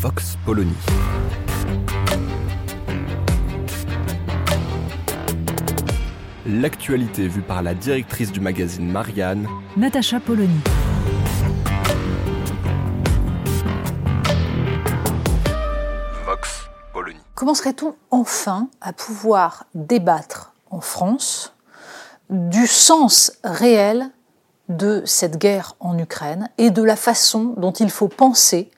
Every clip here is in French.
Vox Polony. L'actualité vue par la directrice du magazine Marianne, Natacha Polony. Vox Polony. Commencerait-on enfin à pouvoir débattre en France du sens réel de cette guerre en Ukraine et de la façon dont il faut penser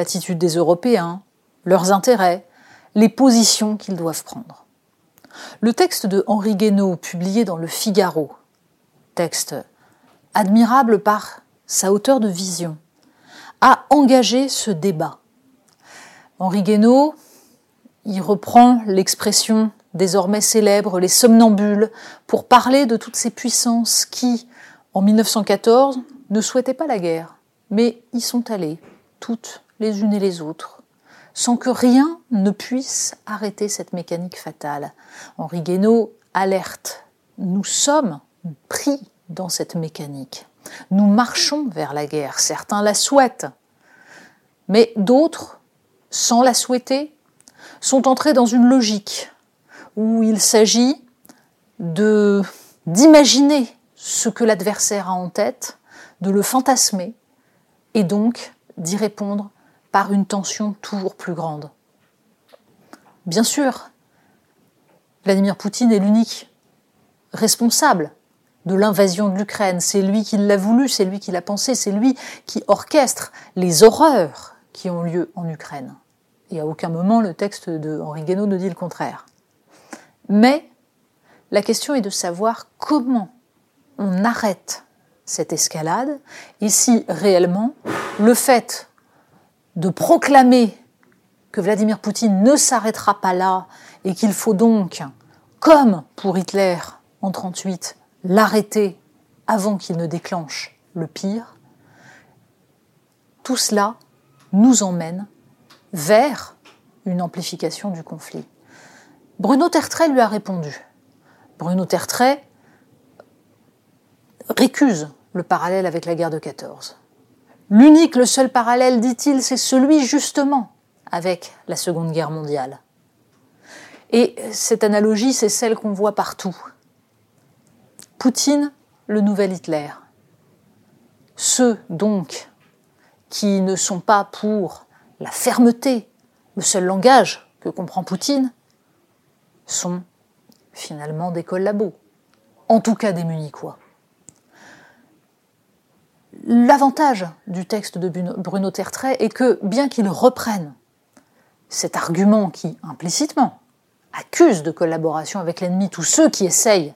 l'attitude des Européens, leurs intérêts, les positions qu'ils doivent prendre. Le texte de Henri Guénaud, publié dans Le Figaro, texte admirable par sa hauteur de vision, a engagé ce débat. Henri Guénaud y reprend l'expression désormais célèbre, les somnambules, pour parler de toutes ces puissances qui, en 1914, ne souhaitaient pas la guerre, mais y sont allées, toutes les unes et les autres, sans que rien ne puisse arrêter cette mécanique fatale. Henri Guénaud alerte. Nous sommes pris dans cette mécanique. Nous marchons vers la guerre. Certains la souhaitent, mais d'autres, sans la souhaiter, sont entrés dans une logique où il s'agit de d'imaginer ce que l'adversaire a en tête, de le fantasmer et donc d'y répondre par une tension toujours plus grande. Bien sûr, Vladimir Poutine est l'unique responsable de l'invasion de l'Ukraine. C'est lui qui l'a voulu, c'est lui qui l'a pensé, c'est lui qui orchestre les horreurs qui ont lieu en Ukraine. Et à aucun moment le texte de Henri Guénaud ne dit le contraire. Mais la question est de savoir comment on arrête cette escalade et si réellement le fait de proclamer que Vladimir Poutine ne s'arrêtera pas là et qu'il faut donc, comme pour Hitler en 1938, l'arrêter avant qu'il ne déclenche le pire, tout cela nous emmène vers une amplification du conflit. Bruno Tertrais lui a répondu. Bruno Tertrais récuse le parallèle avec la guerre de 14. L'unique, le seul parallèle, dit-il, c'est celui justement avec la Seconde Guerre mondiale. Et cette analogie, c'est celle qu'on voit partout. Poutine, le nouvel Hitler. Ceux, donc, qui ne sont pas pour la fermeté, le seul langage que comprend Poutine, sont finalement des collabos, en tout cas des Munichois. L'avantage du texte de Bruno Tertrais est que, bien qu'il reprenne cet argument qui, implicitement, accuse de collaboration avec l'ennemi tous ceux qui essayent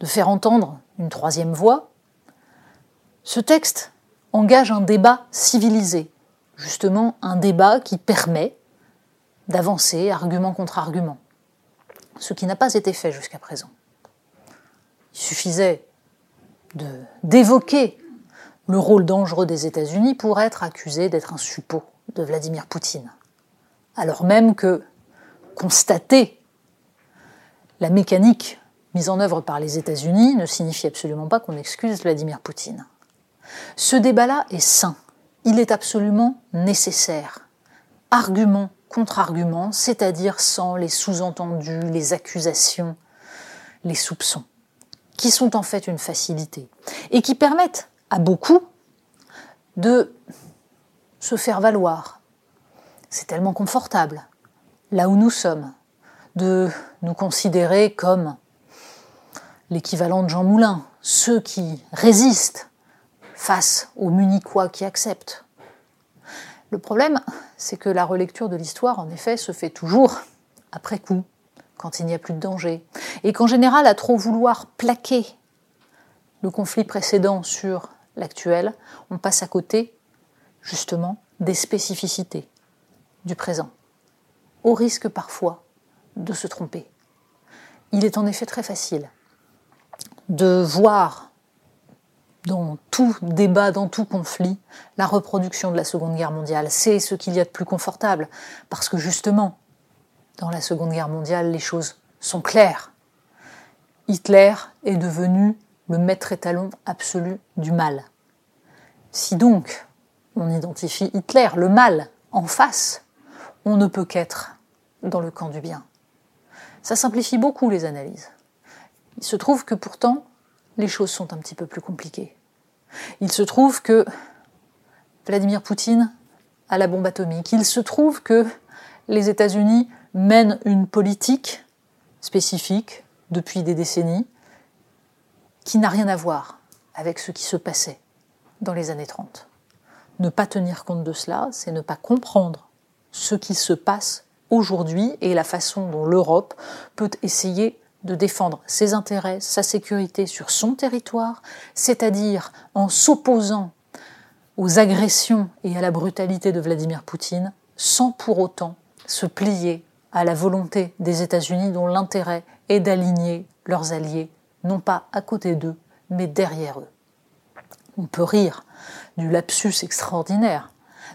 de faire entendre une troisième voix, ce texte engage un débat civilisé, justement un débat qui permet d'avancer argument contre argument, ce qui n'a pas été fait jusqu'à présent. Il suffisait d'évoquer le rôle dangereux des États-Unis pour être accusé d'être un suppôt de Vladimir Poutine. Alors même que constater la mécanique mise en œuvre par les États-Unis ne signifie absolument pas qu'on excuse Vladimir Poutine. Ce débat-là est sain, il est absolument nécessaire. Argument contre argument, c'est-à-dire sans les sous-entendus, les accusations, les soupçons, qui sont en fait une facilité et qui permettent à beaucoup de se faire valoir. C'est tellement confortable, là où nous sommes, de nous considérer comme l'équivalent de Jean Moulin, ceux qui résistent face aux munichois qui acceptent. Le problème, c'est que la relecture de l'histoire, en effet, se fait toujours après coup, quand il n'y a plus de danger, et qu'en général, à trop vouloir plaquer le conflit précédent sur l'actuel, on passe à côté, justement, des spécificités du présent, au risque parfois de se tromper. Il est en effet très facile de voir dans tout débat, dans tout conflit, la reproduction de la Seconde Guerre mondiale. C'est ce qu'il y a de plus confortable, parce que justement, dans la Seconde Guerre mondiale, les choses sont claires. Hitler est devenu le maître étalon absolu du mal. Si donc on identifie Hitler, le mal, en face, on ne peut qu'être dans le camp du bien. Ça simplifie beaucoup les analyses. Il se trouve que pourtant, les choses sont un petit peu plus compliquées. Il se trouve que Vladimir Poutine a la bombe atomique. Il se trouve que les États-Unis mènent une politique spécifique depuis des décennies qui n'a rien à voir avec ce qui se passait dans les années 30. Ne pas tenir compte de cela, c'est ne pas comprendre ce qui se passe aujourd'hui et la façon dont l'Europe peut essayer de défendre ses intérêts, sa sécurité sur son territoire, c'est-à-dire en s'opposant aux agressions et à la brutalité de Vladimir Poutine, sans pour autant se plier à la volonté des États-Unis dont l'intérêt est d'aligner leurs alliés, non pas à côté d'eux, mais derrière eux. On peut rire du lapsus extraordinaire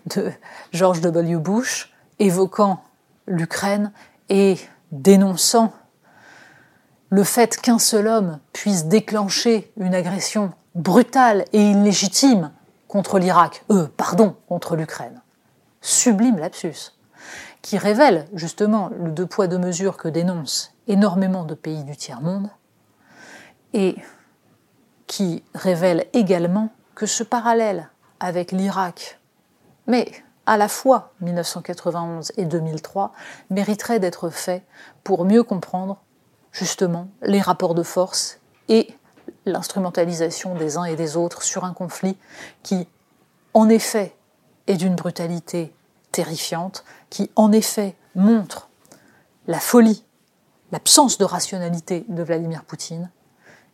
de George W. Bush évoquant l'Ukraine et dénonçant le fait qu'un seul homme puisse déclencher une agression brutale et illégitime contre l'Irak, euh, pardon, contre l'Ukraine. Sublime lapsus, qui révèle justement le deux poids deux mesures que dénoncent énormément de pays du tiers-monde, et qui révèle également que ce parallèle avec l'Irak, mais à la fois 1991 et 2003, mériterait d'être fait pour mieux comprendre justement les rapports de force et l'instrumentalisation des uns et des autres sur un conflit qui, en effet, est d'une brutalité terrifiante, qui, en effet, montre la folie, l'absence de rationalité de Vladimir Poutine,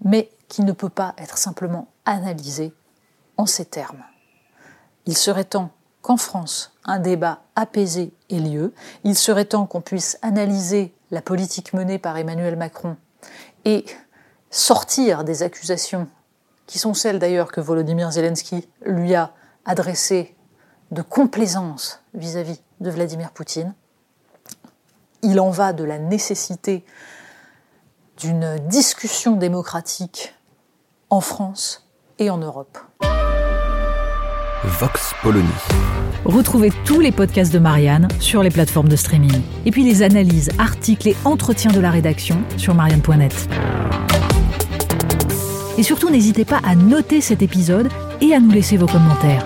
mais qui ne peut pas être simplement analysé en ces termes. Il serait temps qu'en France, un débat apaisé ait lieu, il serait temps qu'on puisse analyser la politique menée par Emmanuel Macron et sortir des accusations, qui sont celles d'ailleurs que Volodymyr Zelensky lui a adressées de complaisance vis-à-vis de Vladimir Poutine. Il en va de la nécessité d'une discussion démocratique en France et en Europe. Vox Polony. Retrouvez tous les podcasts de Marianne sur les plateformes de streaming. Et puis les analyses, articles et entretiens de la rédaction sur marianne.net. Et surtout, n'hésitez pas à noter cet épisode et à nous laisser vos commentaires.